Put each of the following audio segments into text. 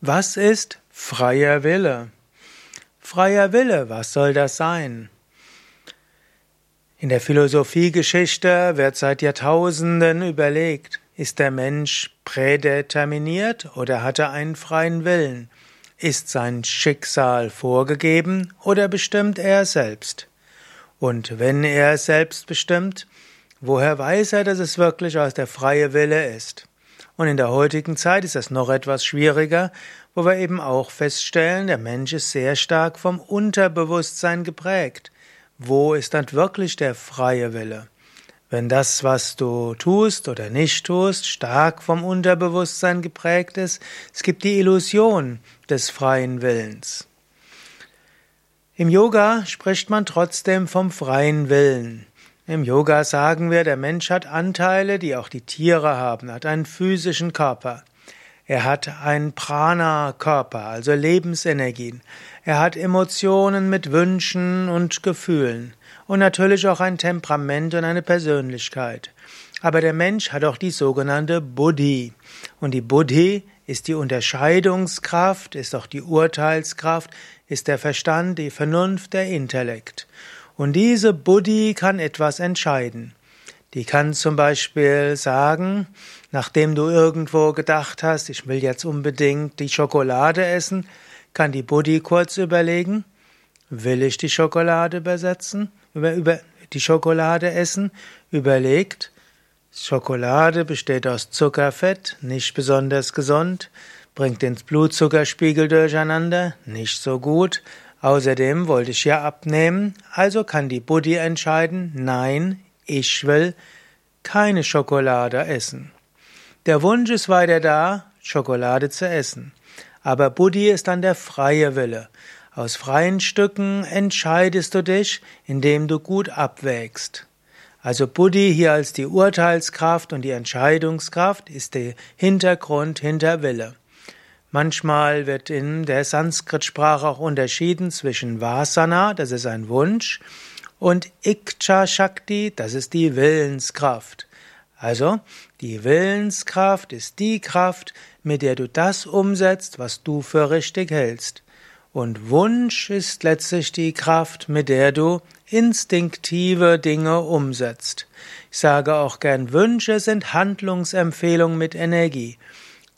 Was ist freier Wille? Freier Wille, was soll das sein? In der Philosophiegeschichte wird seit Jahrtausenden überlegt, ist der Mensch prädeterminiert oder hat er einen freien Willen? Ist sein Schicksal vorgegeben oder bestimmt er selbst? Und wenn er selbst bestimmt, woher weiß er, dass es wirklich aus der freie Wille ist? Und in der heutigen Zeit ist das noch etwas schwieriger, wo wir eben auch feststellen, der Mensch ist sehr stark vom Unterbewusstsein geprägt. Wo ist dann wirklich der freie Wille? Wenn das, was du tust oder nicht tust, stark vom Unterbewusstsein geprägt ist, es gibt die Illusion des freien Willens. Im Yoga spricht man trotzdem vom freien Willen. Im Yoga sagen wir, der Mensch hat Anteile, die auch die Tiere haben, hat einen physischen Körper. Er hat einen Prana-Körper, also Lebensenergien. Er hat Emotionen mit Wünschen und Gefühlen. Und natürlich auch ein Temperament und eine Persönlichkeit. Aber der Mensch hat auch die sogenannte Buddhi. Und die Buddhi ist die Unterscheidungskraft, ist auch die Urteilskraft, ist der Verstand, die Vernunft, der Intellekt. Und diese Buddhi kann etwas entscheiden. Die kann zum Beispiel sagen, nachdem du irgendwo gedacht hast, ich will jetzt unbedingt die Schokolade essen, kann die Buddhi kurz überlegen, will ich die Schokolade übersetzen, über, über die Schokolade essen, überlegt, Schokolade besteht aus Zuckerfett, nicht besonders gesund, bringt den Blutzuckerspiegel durcheinander, nicht so gut, Außerdem wollte ich ja abnehmen, also kann die Buddhi entscheiden, nein, ich will keine Schokolade essen. Der Wunsch ist weiter da, Schokolade zu essen. Aber Buddhi ist dann der freie Wille. Aus freien Stücken entscheidest du dich, indem du gut abwägst. Also Buddhi hier als die Urteilskraft und die Entscheidungskraft ist der Hintergrund hinter Wille. Manchmal wird in der Sanskrit-Sprache auch unterschieden zwischen Vasana, das ist ein Wunsch, und Ikcha Shakti, das ist die Willenskraft. Also, die Willenskraft ist die Kraft, mit der du das umsetzt, was du für richtig hältst. Und Wunsch ist letztlich die Kraft, mit der du instinktive Dinge umsetzt. Ich sage auch gern, Wünsche sind Handlungsempfehlungen mit Energie.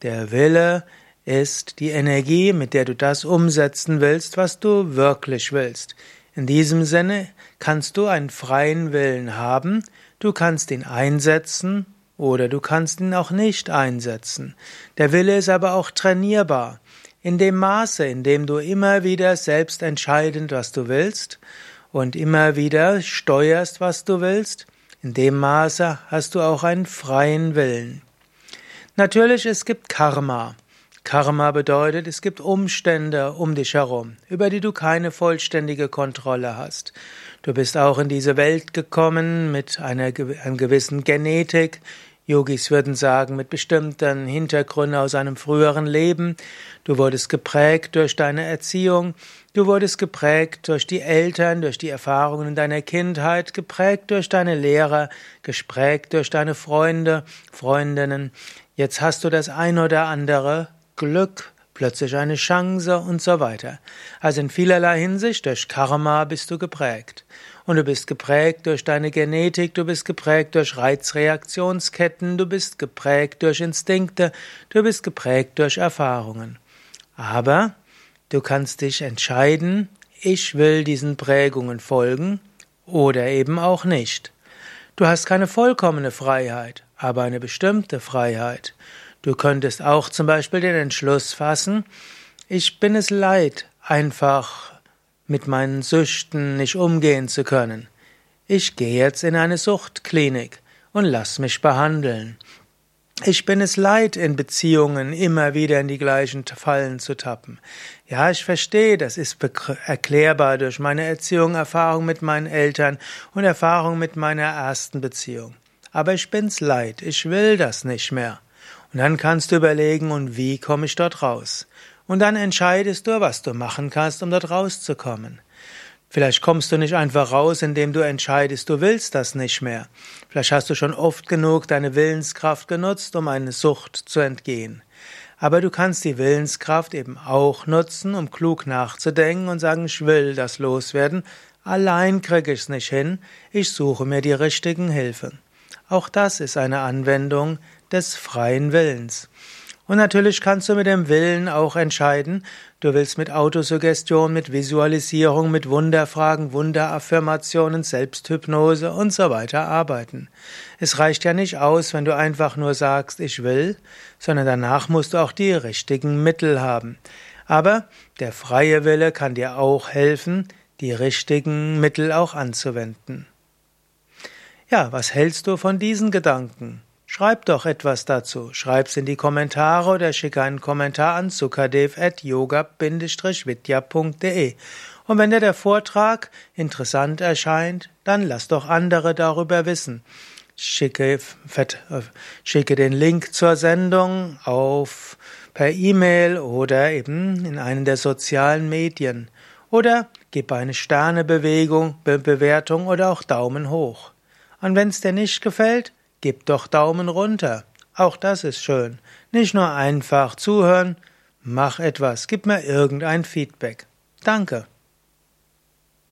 Der Wille ist die Energie, mit der du das umsetzen willst, was du wirklich willst. In diesem Sinne kannst du einen freien Willen haben, du kannst ihn einsetzen oder du kannst ihn auch nicht einsetzen. Der Wille ist aber auch trainierbar. In dem Maße, in dem du immer wieder selbst entscheidend, was du willst und immer wieder steuerst, was du willst, in dem Maße hast du auch einen freien Willen. Natürlich, es gibt Karma. Karma bedeutet, es gibt Umstände um dich herum, über die du keine vollständige Kontrolle hast. Du bist auch in diese Welt gekommen mit einer, einer gewissen Genetik, Yogis würden sagen, mit bestimmten Hintergründen aus einem früheren Leben. Du wurdest geprägt durch deine Erziehung, du wurdest geprägt durch die Eltern, durch die Erfahrungen in deiner Kindheit, geprägt durch deine Lehrer, geprägt durch deine Freunde, Freundinnen. Jetzt hast du das ein oder andere Glück, plötzlich eine Chance und so weiter. Also in vielerlei Hinsicht durch Karma bist du geprägt. Und du bist geprägt durch deine Genetik, du bist geprägt durch Reizreaktionsketten, du bist geprägt durch Instinkte, du bist geprägt durch Erfahrungen. Aber du kannst dich entscheiden, ich will diesen Prägungen folgen oder eben auch nicht. Du hast keine vollkommene Freiheit, aber eine bestimmte Freiheit. Du könntest auch zum Beispiel den Entschluss fassen, ich bin es leid, einfach mit meinen Süchten nicht umgehen zu können. Ich gehe jetzt in eine Suchtklinik und lass mich behandeln. Ich bin es leid, in Beziehungen immer wieder in die gleichen Fallen zu tappen. Ja, ich verstehe, das ist erklärbar durch meine Erziehung, Erfahrung mit meinen Eltern und Erfahrung mit meiner ersten Beziehung. Aber ich bin's leid, ich will das nicht mehr. Und dann kannst du überlegen, und wie komme ich dort raus? Und dann entscheidest du, was du machen kannst, um dort rauszukommen. Vielleicht kommst du nicht einfach raus, indem du entscheidest, du willst das nicht mehr. Vielleicht hast du schon oft genug deine Willenskraft genutzt, um eine Sucht zu entgehen. Aber du kannst die Willenskraft eben auch nutzen, um klug nachzudenken und sagen, ich will das loswerden, allein kriege ich es nicht hin, ich suche mir die richtigen Hilfe. Auch das ist eine Anwendung des freien Willens. Und natürlich kannst du mit dem Willen auch entscheiden, du willst mit Autosuggestion, mit Visualisierung, mit Wunderfragen, Wunderaffirmationen, Selbsthypnose und so weiter arbeiten. Es reicht ja nicht aus, wenn du einfach nur sagst, ich will, sondern danach musst du auch die richtigen Mittel haben. Aber der freie Wille kann dir auch helfen, die richtigen Mittel auch anzuwenden. Ja, was hältst du von diesen Gedanken? Schreib doch etwas dazu. Schreib's in die Kommentare oder schicke einen Kommentar an sukadev.yoga-vidya.de. Und wenn dir der Vortrag interessant erscheint, dann lass doch andere darüber wissen. Schicke, schicke den Link zur Sendung auf per E-Mail oder eben in einen der sozialen Medien. Oder gib eine Sternebewegung, Be Bewertung oder auch Daumen hoch. Und wenn es dir nicht gefällt, Gib doch Daumen runter. Auch das ist schön. Nicht nur einfach zuhören, mach etwas, gib mir irgendein Feedback. Danke.